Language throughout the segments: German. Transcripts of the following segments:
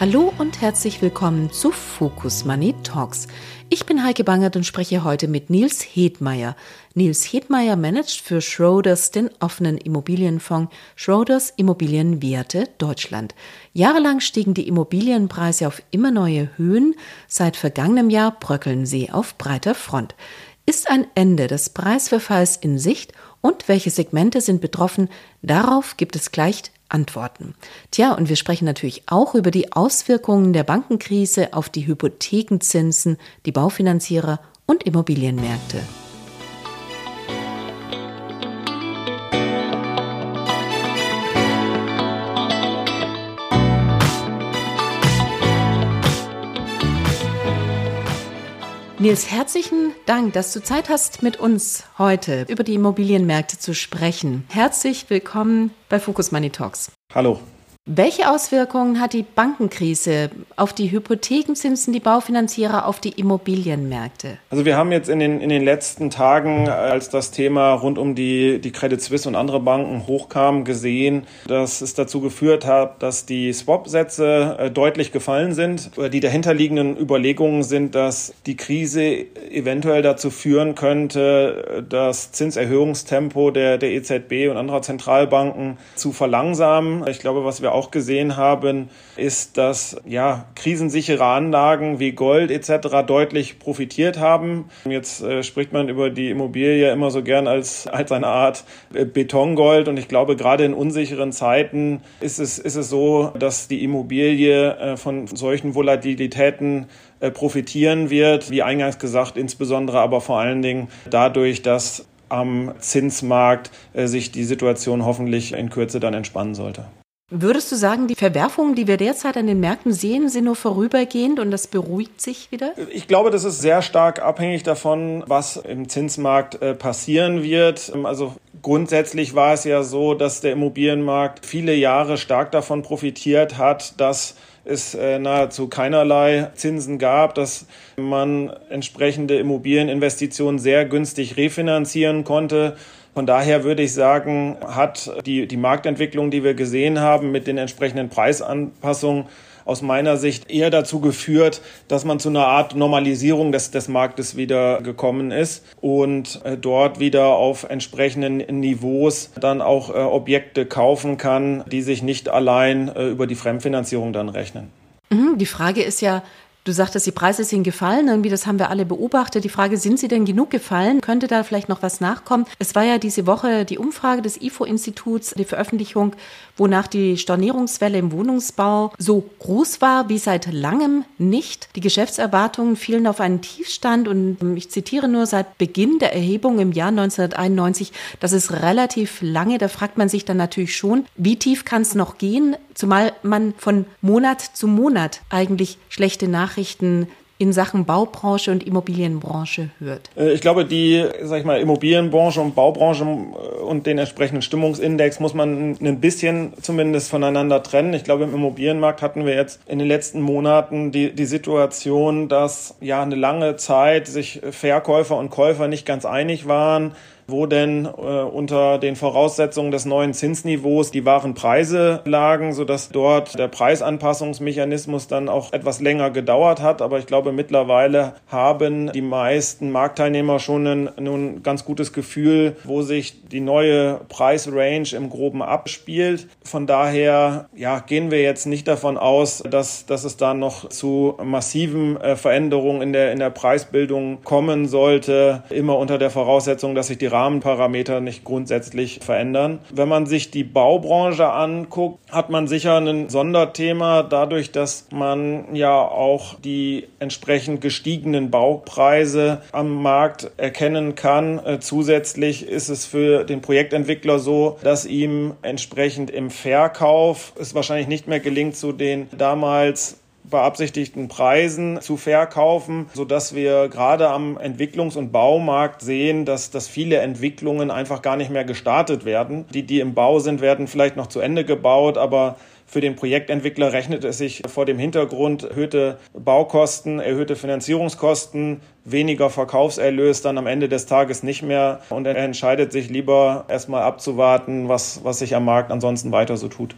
Hallo und herzlich willkommen zu Focus Money Talks. Ich bin Heike Bangert und spreche heute mit Nils Hedmeier. Nils Hedmeier managt für Schroders den offenen Immobilienfonds Schroders Immobilienwerte Deutschland. Jahrelang stiegen die Immobilienpreise auf immer neue Höhen. Seit vergangenem Jahr bröckeln sie auf breiter Front. Ist ein Ende des Preisverfalls in Sicht und welche Segmente sind betroffen? Darauf gibt es gleich Antworten. Tja, und wir sprechen natürlich auch über die Auswirkungen der Bankenkrise auf die Hypothekenzinsen, die Baufinanzierer und Immobilienmärkte. Nils, herzlichen Dank, dass du Zeit hast, mit uns heute über die Immobilienmärkte zu sprechen. Herzlich willkommen bei Focus Money Talks. Hallo. Welche Auswirkungen hat die Bankenkrise auf die Hypothekenzinsen, die Baufinanzierer, auf die Immobilienmärkte? Also wir haben jetzt in den, in den letzten Tagen, als das Thema rund um die, die Credit Suisse und andere Banken hochkam, gesehen, dass es dazu geführt hat, dass die Swap-Sätze äh, deutlich gefallen sind. Die dahinterliegenden Überlegungen sind, dass die Krise eventuell dazu führen könnte, das Zinserhöhungstempo der, der EZB und anderer Zentralbanken zu verlangsamen. Ich glaube, was wir auch gesehen haben, ist, dass ja, krisensichere Anlagen wie Gold etc. deutlich profitiert haben. Jetzt äh, spricht man über die Immobilie immer so gern als, als eine Art äh, Betongold und ich glaube, gerade in unsicheren Zeiten ist es, ist es so, dass die Immobilie äh, von solchen Volatilitäten äh, profitieren wird, wie eingangs gesagt, insbesondere aber vor allen Dingen dadurch, dass am Zinsmarkt äh, sich die Situation hoffentlich in Kürze dann entspannen sollte. Würdest du sagen, die Verwerfungen, die wir derzeit an den Märkten sehen, sind nur vorübergehend und das beruhigt sich wieder? Ich glaube, das ist sehr stark abhängig davon, was im Zinsmarkt äh, passieren wird. Also grundsätzlich war es ja so, dass der Immobilienmarkt viele Jahre stark davon profitiert hat, dass es äh, nahezu keinerlei Zinsen gab, dass man entsprechende Immobilieninvestitionen sehr günstig refinanzieren konnte. Von daher würde ich sagen, hat die, die Marktentwicklung, die wir gesehen haben mit den entsprechenden Preisanpassungen, aus meiner Sicht eher dazu geführt, dass man zu einer Art Normalisierung des, des Marktes wieder gekommen ist und äh, dort wieder auf entsprechenden Niveaus dann auch äh, Objekte kaufen kann, die sich nicht allein äh, über die Fremdfinanzierung dann rechnen. Mhm, die Frage ist ja, Du sagtest, die Preise sind gefallen, irgendwie das haben wir alle beobachtet. Die Frage, sind sie denn genug gefallen? Könnte da vielleicht noch was nachkommen? Es war ja diese Woche die Umfrage des IFO-Instituts, die Veröffentlichung, wonach die Stornierungswelle im Wohnungsbau so groß war wie seit langem nicht. Die Geschäftserwartungen fielen auf einen Tiefstand und ich zitiere nur seit Beginn der Erhebung im Jahr 1991. Das ist relativ lange. Da fragt man sich dann natürlich schon, wie tief kann es noch gehen? Zumal man von Monat zu Monat eigentlich schlechte Nachrichten in Sachen Baubranche und Immobilienbranche hört? Äh, ich glaube, die, sag ich mal, Immobilienbranche und Baubranche äh, und den entsprechenden Stimmungsindex muss man ein bisschen zumindest voneinander trennen. Ich glaube, im Immobilienmarkt hatten wir jetzt in den letzten Monaten die, die Situation, dass ja eine lange Zeit sich Verkäufer und Käufer nicht ganz einig waren wo denn äh, unter den Voraussetzungen des neuen Zinsniveaus die wahren Preise lagen, sodass dort der Preisanpassungsmechanismus dann auch etwas länger gedauert hat. Aber ich glaube, mittlerweile haben die meisten Marktteilnehmer schon ein, ein ganz gutes Gefühl, wo sich die neue Preisrange im Groben abspielt. Von daher ja, gehen wir jetzt nicht davon aus, dass, dass es da noch zu massiven äh, Veränderungen in der, in der Preisbildung kommen sollte, immer unter der Voraussetzung, dass sich die Rahmenparameter nicht grundsätzlich verändern. Wenn man sich die Baubranche anguckt, hat man sicher ein Sonderthema dadurch, dass man ja auch die entsprechend gestiegenen Baupreise am Markt erkennen kann. Äh, zusätzlich ist es für den Projektentwickler so, dass ihm entsprechend im Verkauf es wahrscheinlich nicht mehr gelingt, zu den damals beabsichtigten Preisen zu verkaufen, sodass wir gerade am Entwicklungs- und Baumarkt sehen, dass, dass viele Entwicklungen einfach gar nicht mehr gestartet werden. Die, die im Bau sind, werden vielleicht noch zu Ende gebaut, aber für den Projektentwickler rechnet es sich vor dem Hintergrund erhöhte Baukosten, erhöhte Finanzierungskosten, weniger Verkaufserlös dann am Ende des Tages nicht mehr und er entscheidet sich lieber erstmal abzuwarten, was, was sich am Markt ansonsten weiter so tut.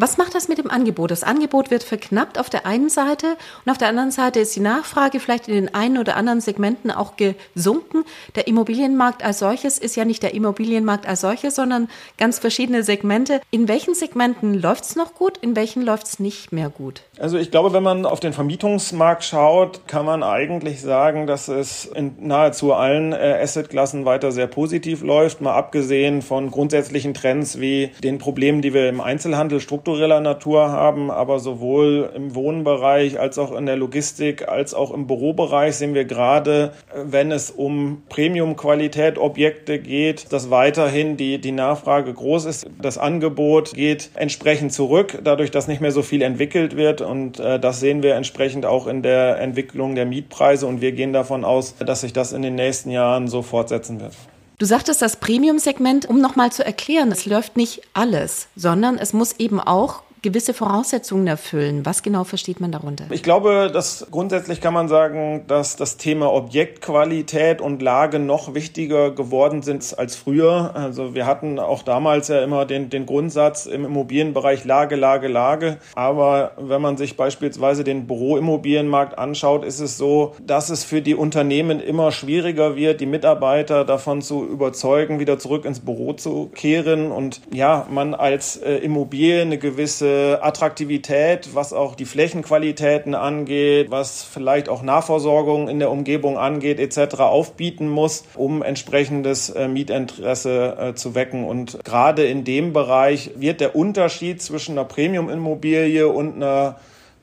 Was macht das mit dem Angebot? Das Angebot wird verknappt auf der einen Seite und auf der anderen Seite ist die Nachfrage vielleicht in den einen oder anderen Segmenten auch gesunken. Der Immobilienmarkt als solches ist ja nicht der Immobilienmarkt als solches, sondern ganz verschiedene Segmente. In welchen Segmenten läuft es noch gut, in welchen läuft es nicht mehr gut? Also ich glaube, wenn man auf den Vermietungsmarkt schaut, kann man eigentlich sagen, dass es in nahezu allen äh, Assetklassen weiter sehr positiv läuft, mal abgesehen von grundsätzlichen Trends wie den Problemen, die wir im Einzelhandel strukturell struktureller Natur haben, aber sowohl im Wohnbereich als auch in der Logistik als auch im Bürobereich sehen wir gerade, wenn es um Premium-Qualität Objekte geht, dass weiterhin die, die Nachfrage groß ist. Das Angebot geht entsprechend zurück, dadurch, dass nicht mehr so viel entwickelt wird und äh, das sehen wir entsprechend auch in der Entwicklung der Mietpreise und wir gehen davon aus, dass sich das in den nächsten Jahren so fortsetzen wird. Du sagtest das Premium-Segment, um nochmal zu erklären, es läuft nicht alles, sondern es muss eben auch gewisse Voraussetzungen erfüllen. Was genau versteht man darunter? Ich glaube, dass grundsätzlich kann man sagen, dass das Thema Objektqualität und Lage noch wichtiger geworden sind als früher. Also wir hatten auch damals ja immer den, den Grundsatz im Immobilienbereich Lage, Lage, Lage. Aber wenn man sich beispielsweise den Büroimmobilienmarkt anschaut, ist es so, dass es für die Unternehmen immer schwieriger wird, die Mitarbeiter davon zu überzeugen, wieder zurück ins Büro zu kehren und ja, man als äh, Immobilie eine gewisse gewisse Attraktivität, was auch die Flächenqualitäten angeht, was vielleicht auch Nahversorgung in der Umgebung angeht, etc. aufbieten muss, um entsprechendes äh, Mietinteresse äh, zu wecken. Und gerade in dem Bereich wird der Unterschied zwischen einer Premium-Immobilie und einer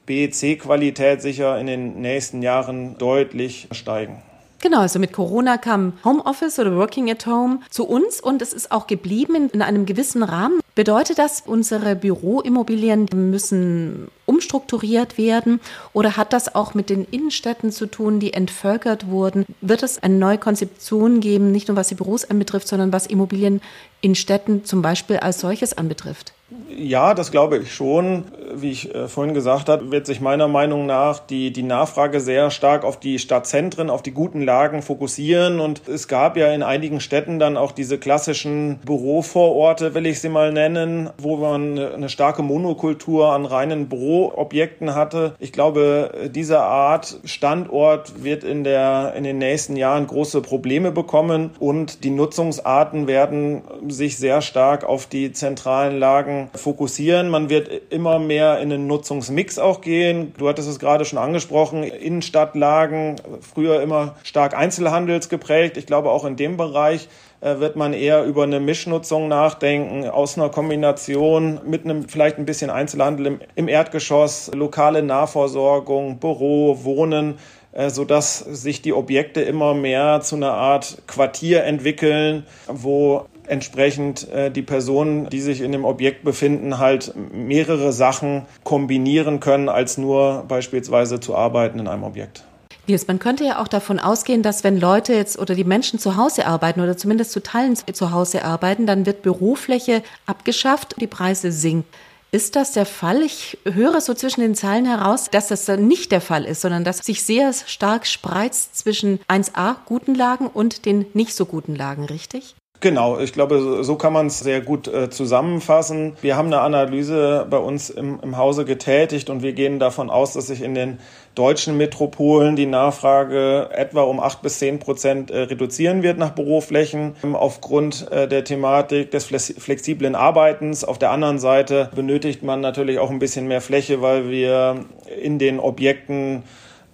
BEC-Qualität sicher in den nächsten Jahren deutlich steigen. Genau, also mit Corona kam Homeoffice oder Working at Home zu uns und es ist auch geblieben in einem gewissen Rahmen. Bedeutet das, unsere Büroimmobilien müssen umstrukturiert werden oder hat das auch mit den Innenstädten zu tun, die entvölkert wurden? Wird es eine neue Konzeption geben, nicht nur was die Büros anbetrifft, sondern was Immobilien in Städten zum Beispiel als solches anbetrifft? Ja, das glaube ich schon. Wie ich äh, vorhin gesagt habe, wird sich meiner Meinung nach die, die Nachfrage sehr stark auf die Stadtzentren, auf die guten Lagen fokussieren. Und es gab ja in einigen Städten dann auch diese klassischen Bürovororte, will ich sie mal nennen, wo man eine starke Monokultur an reinen Büroobjekten hatte. Ich glaube, diese Art Standort wird in, der, in den nächsten Jahren große Probleme bekommen und die Nutzungsarten werden sich sehr stark auf die zentralen Lagen fokussieren. Man wird immer mehr in den Nutzungsmix auch gehen. Du hattest es gerade schon angesprochen, Innenstadtlagen, früher immer stark einzelhandelsgeprägt. Ich glaube, auch in dem Bereich äh, wird man eher über eine Mischnutzung nachdenken, aus einer Kombination mit einem vielleicht ein bisschen Einzelhandel im, im Erdgeschoss, lokale Nahversorgung, Büro, Wohnen, äh, sodass sich die Objekte immer mehr zu einer Art Quartier entwickeln, wo entsprechend äh, die Personen, die sich in dem Objekt befinden, halt mehrere Sachen kombinieren können, als nur beispielsweise zu arbeiten in einem Objekt. Nils, man könnte ja auch davon ausgehen, dass wenn Leute jetzt oder die Menschen zu Hause arbeiten oder zumindest zu Teilen zu Hause arbeiten, dann wird Bürofläche abgeschafft und die Preise sinken. Ist das der Fall? Ich höre so zwischen den Zeilen heraus, dass das nicht der Fall ist, sondern dass sich sehr stark spreizt zwischen 1a guten Lagen und den nicht so guten Lagen, richtig? Genau, ich glaube, so kann man es sehr gut äh, zusammenfassen. Wir haben eine Analyse bei uns im, im Hause getätigt und wir gehen davon aus, dass sich in den deutschen Metropolen die Nachfrage etwa um acht bis zehn Prozent äh, reduzieren wird nach Büroflächen ähm, aufgrund äh, der Thematik des flexiblen Arbeitens. Auf der anderen Seite benötigt man natürlich auch ein bisschen mehr Fläche, weil wir in den Objekten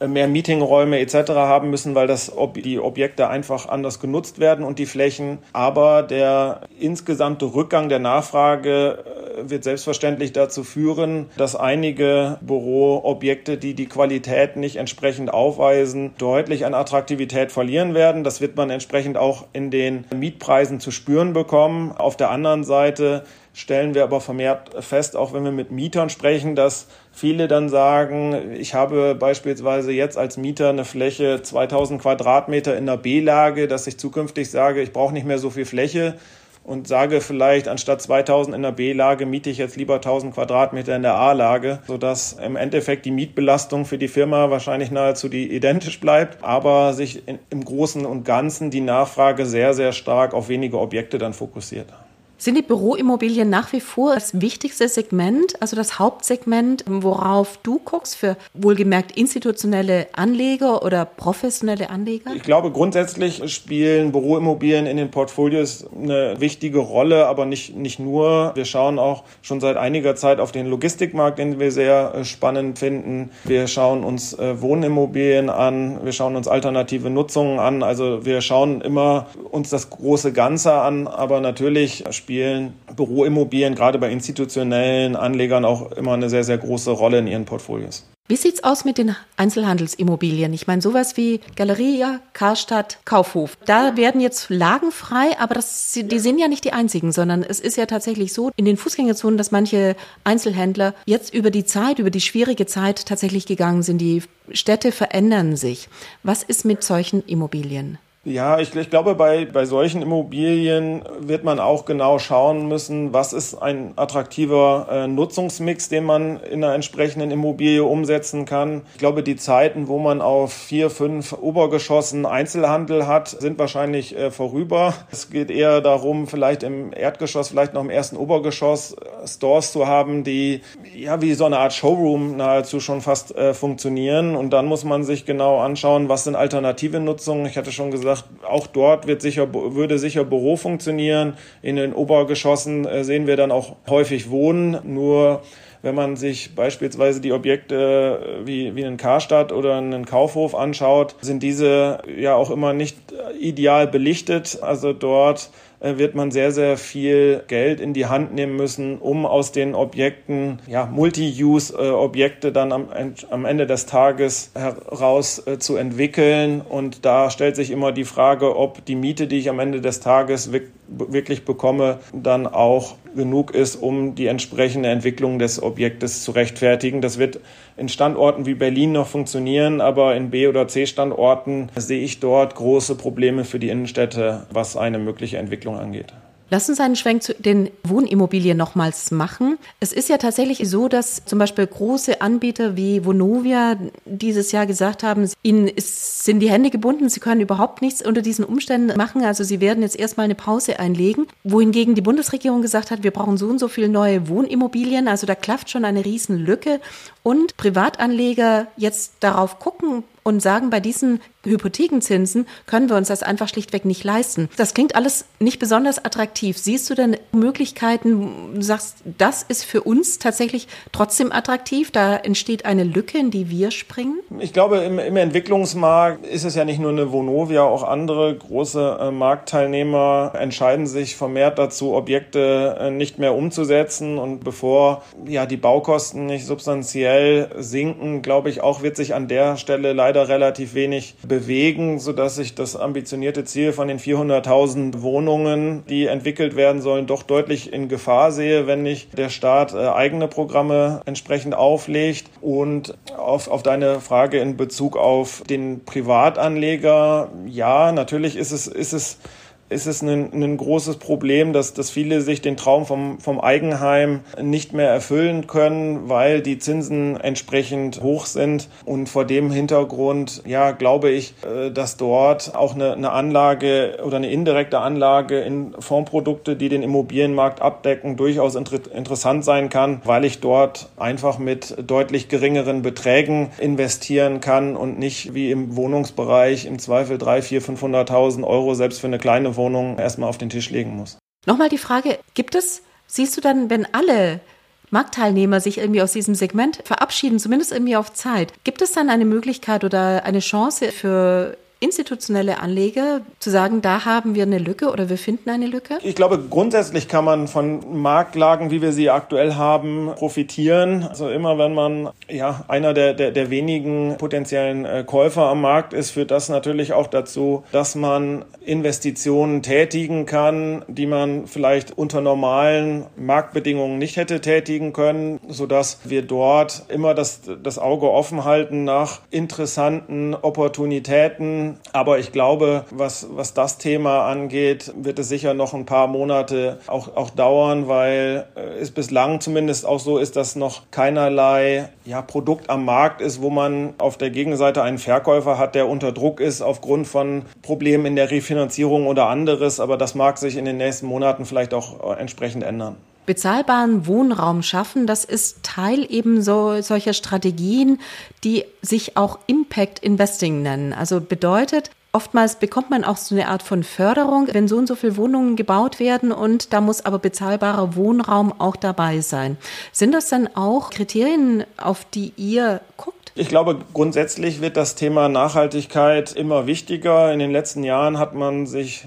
mehr Meetingräume etc. haben müssen, weil das, die Objekte einfach anders genutzt werden und die Flächen. Aber der insgesamte Rückgang der Nachfrage wird selbstverständlich dazu führen, dass einige Büroobjekte, die die Qualität nicht entsprechend aufweisen, deutlich an Attraktivität verlieren werden. Das wird man entsprechend auch in den Mietpreisen zu spüren bekommen. Auf der anderen Seite stellen wir aber vermehrt fest, auch wenn wir mit Mietern sprechen, dass viele dann sagen, ich habe beispielsweise jetzt als Mieter eine Fläche 2000 Quadratmeter in der B-Lage, dass ich zukünftig sage, ich brauche nicht mehr so viel Fläche und sage vielleicht anstatt 2000 in der B-Lage miete ich jetzt lieber 1000 Quadratmeter in der A-Lage, sodass im Endeffekt die Mietbelastung für die Firma wahrscheinlich nahezu die identisch bleibt, aber sich in, im Großen und Ganzen die Nachfrage sehr, sehr stark auf wenige Objekte dann fokussiert. Sind die Büroimmobilien nach wie vor das wichtigste Segment, also das Hauptsegment, worauf du guckst für wohlgemerkt institutionelle Anleger oder professionelle Anleger? Ich glaube, grundsätzlich spielen Büroimmobilien in den Portfolios eine wichtige Rolle, aber nicht, nicht nur. Wir schauen auch schon seit einiger Zeit auf den Logistikmarkt, den wir sehr äh, spannend finden. Wir schauen uns äh, Wohnimmobilien an, wir schauen uns alternative Nutzungen an. Also wir schauen immer uns das große Ganze an, aber natürlich spielen spielen Büroimmobilien gerade bei institutionellen Anlegern auch immer eine sehr, sehr große Rolle in ihren Portfolios. Wie sieht's aus mit den Einzelhandelsimmobilien? Ich meine, sowas wie Galeria, Karstadt, Kaufhof. Da werden jetzt Lagen frei, aber das, die sind ja nicht die einzigen, sondern es ist ja tatsächlich so in den Fußgängerzonen, dass manche Einzelhändler jetzt über die Zeit, über die schwierige Zeit tatsächlich gegangen sind. Die Städte verändern sich. Was ist mit solchen Immobilien? Ja, ich, ich, glaube, bei, bei solchen Immobilien wird man auch genau schauen müssen, was ist ein attraktiver äh, Nutzungsmix, den man in einer entsprechenden Immobilie umsetzen kann. Ich glaube, die Zeiten, wo man auf vier, fünf Obergeschossen Einzelhandel hat, sind wahrscheinlich äh, vorüber. Es geht eher darum, vielleicht im Erdgeschoss, vielleicht noch im ersten Obergeschoss äh, Stores zu haben, die ja wie so eine Art Showroom nahezu schon fast äh, funktionieren. Und dann muss man sich genau anschauen, was sind alternative Nutzungen. Ich hatte schon gesagt, gesagt, auch dort wird sicher, würde sicher Büro funktionieren. In den Obergeschossen äh, sehen wir dann auch häufig Wohnen. Nur wenn man sich beispielsweise die Objekte äh, wie, wie einen Karstadt oder einen Kaufhof anschaut, sind diese ja auch immer nicht ideal belichtet. Also dort äh, wird man sehr, sehr viel Geld in die Hand nehmen müssen, um aus den Objekten, ja, Multi-Use-Objekte dann am, am Ende des Tages heraus äh, zu entwickeln. Und da stellt sich immer die Frage, ob die Miete, die ich am Ende des Tages wirklich bekomme, dann auch genug ist, um die entsprechende Entwicklung des Objektes zu rechtfertigen. Das wird in Standorten wie Berlin noch funktionieren, aber in B- oder C-Standorten sehe ich dort große Probleme für die Innenstädte, was eine mögliche Entwicklung angeht. Lass uns einen Schwenk zu den Wohnimmobilien nochmals machen. Es ist ja tatsächlich so, dass zum Beispiel große Anbieter wie Vonovia dieses Jahr gesagt haben, ihnen ist, sind die Hände gebunden, sie können überhaupt nichts unter diesen Umständen machen. Also sie werden jetzt erstmal eine Pause einlegen. Wohingegen die Bundesregierung gesagt hat, wir brauchen so und so viele neue Wohnimmobilien. Also da klafft schon eine Riesenlücke. Und Privatanleger jetzt darauf gucken, und sagen, bei diesen Hypothekenzinsen können wir uns das einfach schlichtweg nicht leisten. Das klingt alles nicht besonders attraktiv. Siehst du denn Möglichkeiten, sagst, das ist für uns tatsächlich trotzdem attraktiv, da entsteht eine Lücke, in die wir springen? Ich glaube, im, im Entwicklungsmarkt ist es ja nicht nur eine Vonovia, auch andere große äh, Marktteilnehmer entscheiden sich vermehrt dazu, Objekte äh, nicht mehr umzusetzen und bevor ja die Baukosten nicht substanziell sinken, glaube ich, auch wird sich an der Stelle leider relativ wenig bewegen, sodass ich das ambitionierte Ziel von den 400.000 Wohnungen, die entwickelt werden sollen, doch deutlich in Gefahr sehe, wenn nicht der Staat äh, eigene Programme entsprechend auflegt. Und auf, auf deine Frage in Bezug auf den Privatanleger, ja, natürlich ist es, ist es ist es ein, ein großes Problem, dass, dass viele sich den Traum vom, vom Eigenheim nicht mehr erfüllen können, weil die Zinsen entsprechend hoch sind. Und vor dem Hintergrund, ja, glaube ich, äh, dass dort auch eine, eine Anlage oder eine indirekte Anlage in Fondsprodukte, die den Immobilienmarkt abdecken, durchaus inter interessant sein kann, weil ich dort einfach mit deutlich geringeren Beträgen investieren kann und nicht wie im Wohnungsbereich im Zweifel 3, 4, 500.000 Euro selbst für eine kleine Wohnung Wohnung erstmal auf den Tisch legen muss. Nochmal die Frage, gibt es, siehst du dann, wenn alle Marktteilnehmer sich irgendwie aus diesem Segment verabschieden, zumindest irgendwie auf Zeit, gibt es dann eine Möglichkeit oder eine Chance für institutionelle Anleger zu sagen, da haben wir eine Lücke oder wir finden eine Lücke? Ich glaube, grundsätzlich kann man von Marktlagen, wie wir sie aktuell haben, profitieren. Also immer wenn man ja einer der, der, der wenigen potenziellen äh, Käufer am Markt ist, führt das natürlich auch dazu, dass man Investitionen tätigen kann, die man vielleicht unter normalen Marktbedingungen nicht hätte tätigen können, sodass wir dort immer das, das Auge offen halten nach interessanten Opportunitäten. Aber ich glaube, was, was das Thema angeht, wird es sicher noch ein paar Monate auch, auch dauern, weil äh, es bislang zumindest auch so ist, dass noch keinerlei ja, Produkt am Markt ist, wo man auf der Gegenseite einen Verkäufer hat, der unter Druck ist aufgrund von Problemen in der Refinanzierung oder anderes. Aber das mag sich in den nächsten Monaten vielleicht auch äh, entsprechend ändern bezahlbaren Wohnraum schaffen, das ist Teil eben so solcher Strategien, die sich auch Impact Investing nennen. Also bedeutet, Oftmals bekommt man auch so eine Art von Förderung, wenn so und so viele Wohnungen gebaut werden und da muss aber bezahlbarer Wohnraum auch dabei sein. Sind das dann auch Kriterien, auf die ihr guckt? Ich glaube, grundsätzlich wird das Thema Nachhaltigkeit immer wichtiger. In den letzten Jahren hat man sich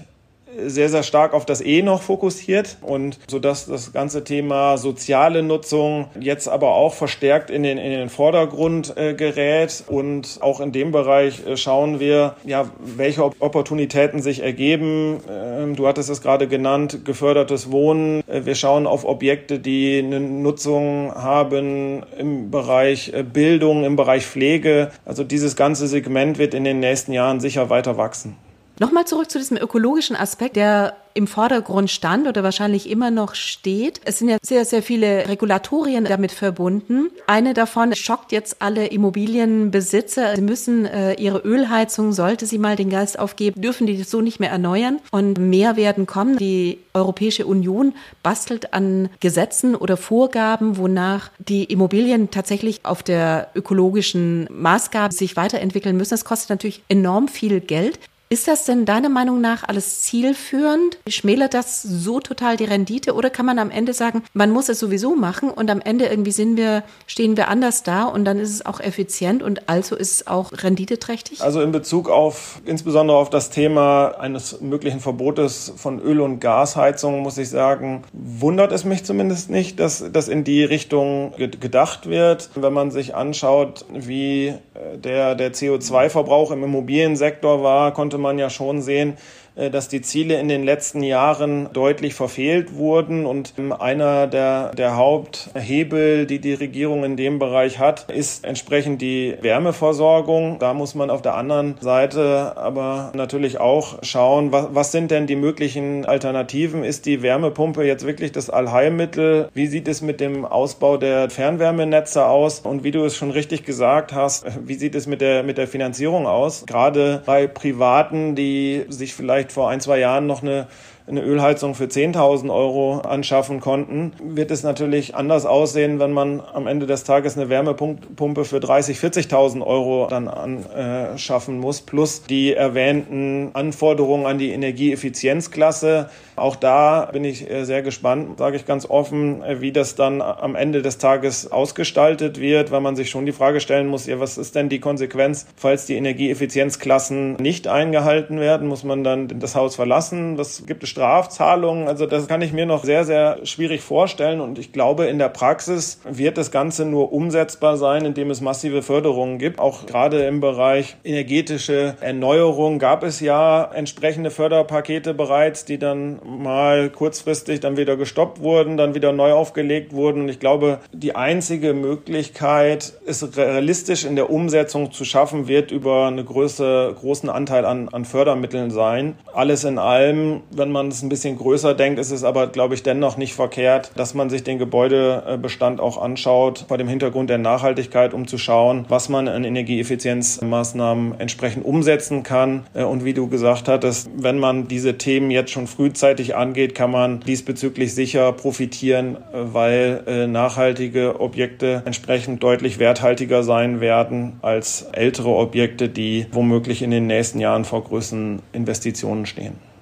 sehr, sehr stark auf das E noch fokussiert und so dass das ganze Thema soziale Nutzung jetzt aber auch verstärkt in den, in den Vordergrund äh, gerät und auch in dem Bereich äh, schauen wir, ja, welche Opportunitäten sich ergeben. Ähm, du hattest es gerade genannt, gefördertes Wohnen. Äh, wir schauen auf Objekte, die eine Nutzung haben im Bereich äh, Bildung, im Bereich Pflege. Also dieses ganze Segment wird in den nächsten Jahren sicher weiter wachsen. Nochmal zurück zu diesem ökologischen Aspekt, der im Vordergrund stand oder wahrscheinlich immer noch steht. Es sind ja sehr, sehr viele Regulatorien damit verbunden. Eine davon schockt jetzt alle Immobilienbesitzer. Sie müssen äh, ihre Ölheizung, sollte sie mal den Geist aufgeben, dürfen die so nicht mehr erneuern. Und mehr werden kommen. Die Europäische Union bastelt an Gesetzen oder Vorgaben, wonach die Immobilien tatsächlich auf der ökologischen Maßgabe sich weiterentwickeln müssen. Das kostet natürlich enorm viel Geld. Ist das denn deiner Meinung nach alles zielführend? Schmälert das so total die Rendite oder kann man am Ende sagen, man muss es sowieso machen und am Ende irgendwie sind wir, stehen wir anders da und dann ist es auch effizient und also ist es auch renditeträchtig? Also in Bezug auf, insbesondere auf das Thema eines möglichen Verbotes von Öl- und Gasheizungen, muss ich sagen, wundert es mich zumindest nicht, dass das in die Richtung gedacht wird. Wenn man sich anschaut, wie äh, der, der CO2-Verbrauch im Immobiliensektor war, konnte konnte man ja schon sehen, dass die Ziele in den letzten Jahren deutlich verfehlt wurden. Und ähm, einer der, der Haupthebel, die die Regierung in dem Bereich hat, ist entsprechend die Wärmeversorgung. Da muss man auf der anderen Seite aber natürlich auch schauen, was, was sind denn die möglichen Alternativen? Ist die Wärmepumpe jetzt wirklich das Allheilmittel? Wie sieht es mit dem Ausbau der Fernwärmenetze aus? Und wie du es schon richtig gesagt hast, wie sieht es mit der, mit der Finanzierung aus? Gerade bei Privaten, die sich vielleicht vielleicht vor ein, zwei Jahren noch eine eine Ölheizung für 10.000 Euro anschaffen konnten, wird es natürlich anders aussehen, wenn man am Ende des Tages eine Wärmepumpe für 30.000, 40.000 Euro dann anschaffen muss, plus die erwähnten Anforderungen an die Energieeffizienzklasse. Auch da bin ich äh, sehr gespannt, sage ich ganz offen, äh, wie das dann am Ende des Tages ausgestaltet wird, weil man sich schon die Frage stellen muss, ja, was ist denn die Konsequenz, falls die Energieeffizienzklassen nicht eingehalten werden? Muss man dann das Haus verlassen? Was gibt es Strafzahlungen. Also das kann ich mir noch sehr, sehr schwierig vorstellen. Und ich glaube, in der Praxis wird das Ganze nur umsetzbar sein, indem es massive Förderungen gibt. Auch gerade im Bereich energetische Erneuerung gab es ja entsprechende Förderpakete bereits, die dann mal kurzfristig dann wieder gestoppt wurden, dann wieder neu aufgelegt wurden. Und ich glaube, die einzige Möglichkeit, es realistisch in der Umsetzung zu schaffen, wird über eine Größe, großen Anteil an, an Fördermitteln sein. Alles in allem, wenn man man es ein bisschen größer denkt, ist es aber, glaube ich, dennoch nicht verkehrt, dass man sich den Gebäudebestand auch anschaut, vor dem Hintergrund der Nachhaltigkeit, um zu schauen, was man an Energieeffizienzmaßnahmen entsprechend umsetzen kann. Äh, und wie du gesagt hattest, wenn man diese Themen jetzt schon frühzeitig angeht, kann man diesbezüglich sicher profitieren, äh, weil äh, nachhaltige Objekte entsprechend deutlich werthaltiger sein werden als ältere Objekte, die womöglich in den nächsten Jahren vor größeren Investitionen stehen.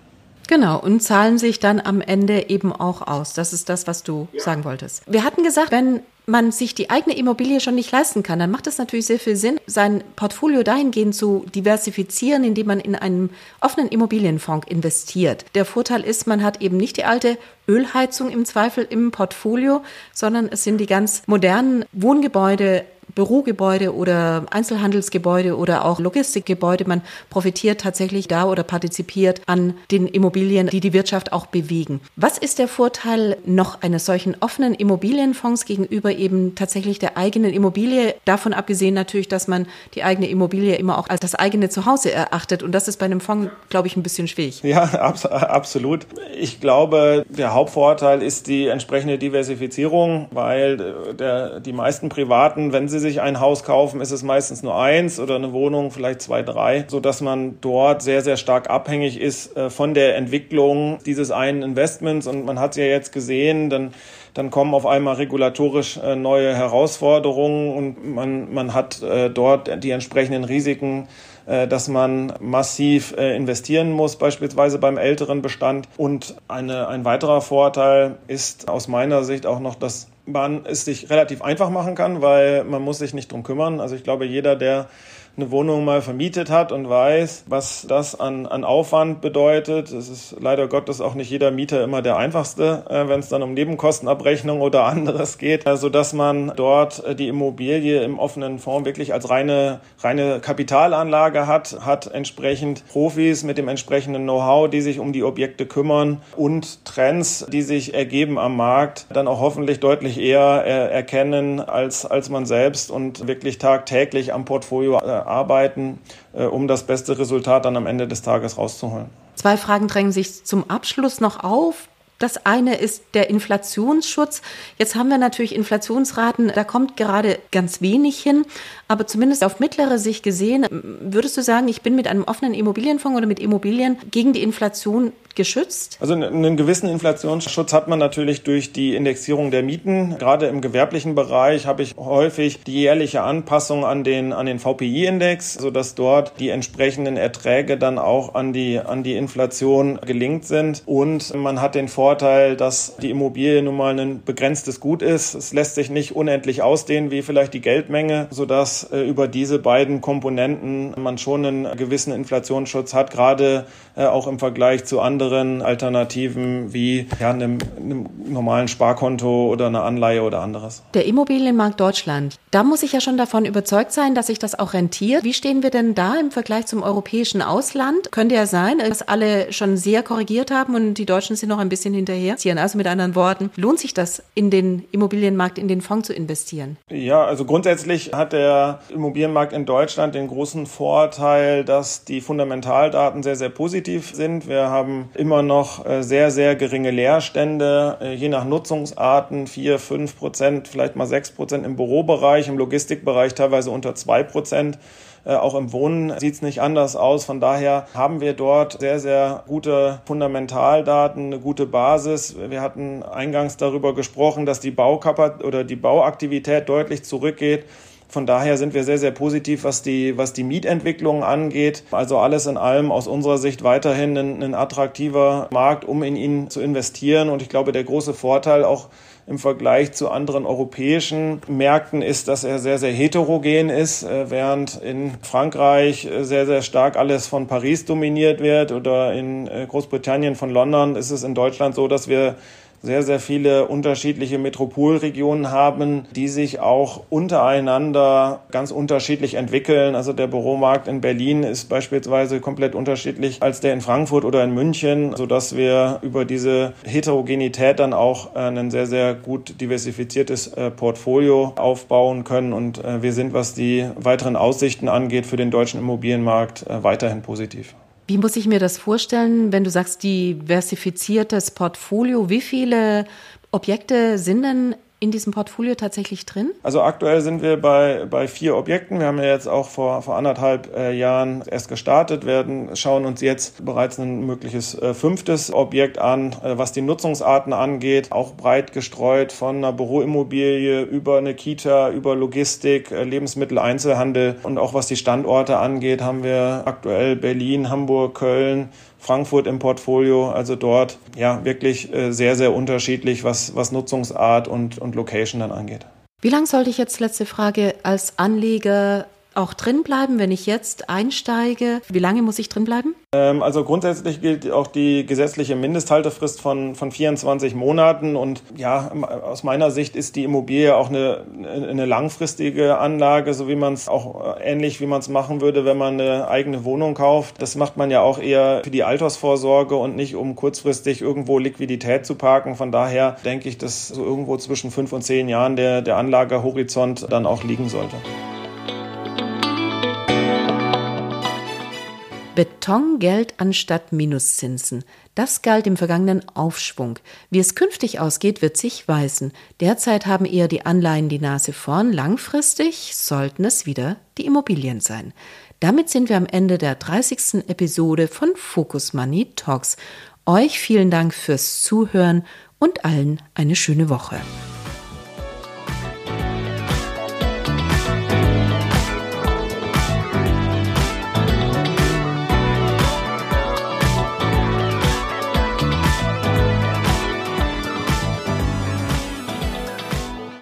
Genau, und zahlen sich dann am Ende eben auch aus. Das ist das, was du ja. sagen wolltest. Wir hatten gesagt, wenn man sich die eigene Immobilie schon nicht leisten kann, dann macht es natürlich sehr viel Sinn, sein Portfolio dahingehend zu diversifizieren, indem man in einen offenen Immobilienfonds investiert. Der Vorteil ist, man hat eben nicht die alte Ölheizung im Zweifel im Portfolio, sondern es sind die ganz modernen Wohngebäude Bürogebäude oder Einzelhandelsgebäude oder auch Logistikgebäude. Man profitiert tatsächlich da oder partizipiert an den Immobilien, die die Wirtschaft auch bewegen. Was ist der Vorteil noch eines solchen offenen Immobilienfonds gegenüber eben tatsächlich der eigenen Immobilie? Davon abgesehen natürlich, dass man die eigene Immobilie immer auch als das eigene Zuhause erachtet. Und das ist bei einem Fonds, glaube ich, ein bisschen schwierig. Ja, absolut. Ich glaube, der Hauptvorteil ist die entsprechende Diversifizierung, weil der, die meisten Privaten, wenn sie sich ein Haus kaufen, ist es meistens nur eins oder eine Wohnung vielleicht zwei, drei, so dass man dort sehr, sehr stark abhängig ist äh, von der Entwicklung dieses einen Investments. Und man hat es ja jetzt gesehen, dann dann kommen auf einmal regulatorisch äh, neue Herausforderungen und man, man hat äh, dort die entsprechenden Risiken dass man massiv investieren muss, beispielsweise beim älteren Bestand. Und eine, ein weiterer Vorteil ist aus meiner Sicht auch noch, dass man es sich relativ einfach machen kann, weil man muss sich nicht drum kümmern. Also ich glaube, jeder, der eine Wohnung mal vermietet hat und weiß, was das an, an Aufwand bedeutet. Es ist leider Gottes auch nicht jeder Mieter immer der einfachste, äh, wenn es dann um Nebenkostenabrechnung oder anderes geht, äh, so dass man dort äh, die Immobilie im offenen Fonds wirklich als reine, reine Kapitalanlage hat, hat entsprechend Profis mit dem entsprechenden Know-how, die sich um die Objekte kümmern und Trends, die sich ergeben am Markt, dann auch hoffentlich deutlich eher äh, erkennen als, als man selbst und wirklich tagtäglich am Portfolio äh, arbeiten, äh, um das beste Resultat dann am Ende des Tages rauszuholen. Zwei Fragen drängen sich zum Abschluss noch auf. Das eine ist der Inflationsschutz. Jetzt haben wir natürlich Inflationsraten, da kommt gerade ganz wenig hin, aber zumindest auf mittlere Sicht gesehen, würdest du sagen, ich bin mit einem offenen Immobilienfonds oder mit Immobilien gegen die Inflation geschützt? Also einen gewissen Inflationsschutz hat man natürlich durch die Indexierung der Mieten. Gerade im gewerblichen Bereich habe ich häufig die jährliche Anpassung an den, an den VPI-Index, sodass dort die entsprechenden Erträge dann auch an die, an die Inflation gelingt sind. Und man hat den Vorteil, dass die Immobilie nun mal ein begrenztes Gut ist. Es lässt sich nicht unendlich ausdehnen wie vielleicht die Geldmenge, sodass äh, über diese beiden Komponenten man schon einen gewissen Inflationsschutz hat, gerade äh, auch im Vergleich zu anderen anderen Alternativen wie ja, einem, einem normalen Sparkonto oder einer Anleihe oder anderes. Der Immobilienmarkt Deutschland, da muss ich ja schon davon überzeugt sein, dass sich das auch rentiert. Wie stehen wir denn da im Vergleich zum europäischen Ausland? Könnte ja sein, dass alle schon sehr korrigiert haben und die Deutschen sind noch ein bisschen hinterher. Also mit anderen Worten, lohnt sich das in den Immobilienmarkt, in den Fonds zu investieren? Ja, also grundsätzlich hat der Immobilienmarkt in Deutschland den großen Vorteil, dass die Fundamentaldaten sehr, sehr positiv sind. Wir haben immer noch äh, sehr, sehr geringe Leerstände, äh, je nach Nutzungsarten vier, fünf Prozent, vielleicht mal sechs Prozent im Bürobereich, im Logistikbereich teilweise unter zwei Prozent. Äh, auch im Wohnen sieht es nicht anders aus. Von daher haben wir dort sehr, sehr gute Fundamentaldaten, eine gute Basis. Wir hatten eingangs darüber gesprochen, dass die Baukapazität oder die Bauaktivität deutlich zurückgeht. Von daher sind wir sehr, sehr positiv, was die, was die Mietentwicklung angeht. Also alles in allem aus unserer Sicht weiterhin ein, ein attraktiver Markt, um in ihn zu investieren. Und ich glaube, der große Vorteil auch im Vergleich zu anderen europäischen Märkten ist, dass er sehr, sehr heterogen ist, äh, während in Frankreich äh, sehr, sehr stark alles von Paris dominiert wird oder in äh, Großbritannien von London ist es in Deutschland so, dass wir sehr, sehr viele unterschiedliche Metropolregionen haben, die sich auch untereinander ganz unterschiedlich entwickeln. Also der Büromarkt in Berlin ist beispielsweise komplett unterschiedlich als der in Frankfurt oder in München, sodass wir über diese Heterogenität dann auch ein sehr, sehr gut diversifiziertes äh, Portfolio aufbauen können. Und äh, wir sind, was die weiteren Aussichten angeht, für den deutschen Immobilienmarkt äh, weiterhin positiv. Wie muss ich mir das vorstellen, wenn du sagst, diversifiziertes Portfolio? Wie viele Objekte sind denn in diesem Portfolio tatsächlich drin? Also aktuell sind wir bei, bei vier Objekten. Wir haben ja jetzt auch vor, vor anderthalb äh, Jahren erst gestartet, werden schauen uns jetzt bereits ein mögliches äh, fünftes Objekt an, äh, was die Nutzungsarten angeht, auch breit gestreut von einer Büroimmobilie über eine Kita, über Logistik, äh, Lebensmittel, Einzelhandel und auch was die Standorte angeht, haben wir aktuell Berlin, Hamburg, Köln, Frankfurt im Portfolio. Also dort ja wirklich äh, sehr, sehr unterschiedlich, was, was Nutzungsart und, und Location dann angeht. Wie lange sollte ich jetzt, letzte Frage, als Anleger auch drin bleiben, wenn ich jetzt einsteige? Wie lange muss ich drin bleiben? Ähm, also grundsätzlich gilt auch die gesetzliche Mindesthaltefrist von, von 24 Monaten. Und ja, aus meiner Sicht ist die Immobilie auch eine, eine langfristige Anlage, so wie man es auch äh, ähnlich wie man es machen würde, wenn man eine eigene Wohnung kauft. Das macht man ja auch eher für die Altersvorsorge und nicht um kurzfristig irgendwo Liquidität zu parken. Von daher denke ich, dass so irgendwo zwischen fünf und zehn Jahren der, der Anlagehorizont dann auch liegen sollte. Betongeld anstatt Minuszinsen. Das galt im vergangenen Aufschwung. Wie es künftig ausgeht, wird sich weisen. Derzeit haben eher die Anleihen die Nase vorn. Langfristig sollten es wieder die Immobilien sein. Damit sind wir am Ende der 30. Episode von Focus Money Talks. Euch vielen Dank fürs Zuhören und allen eine schöne Woche.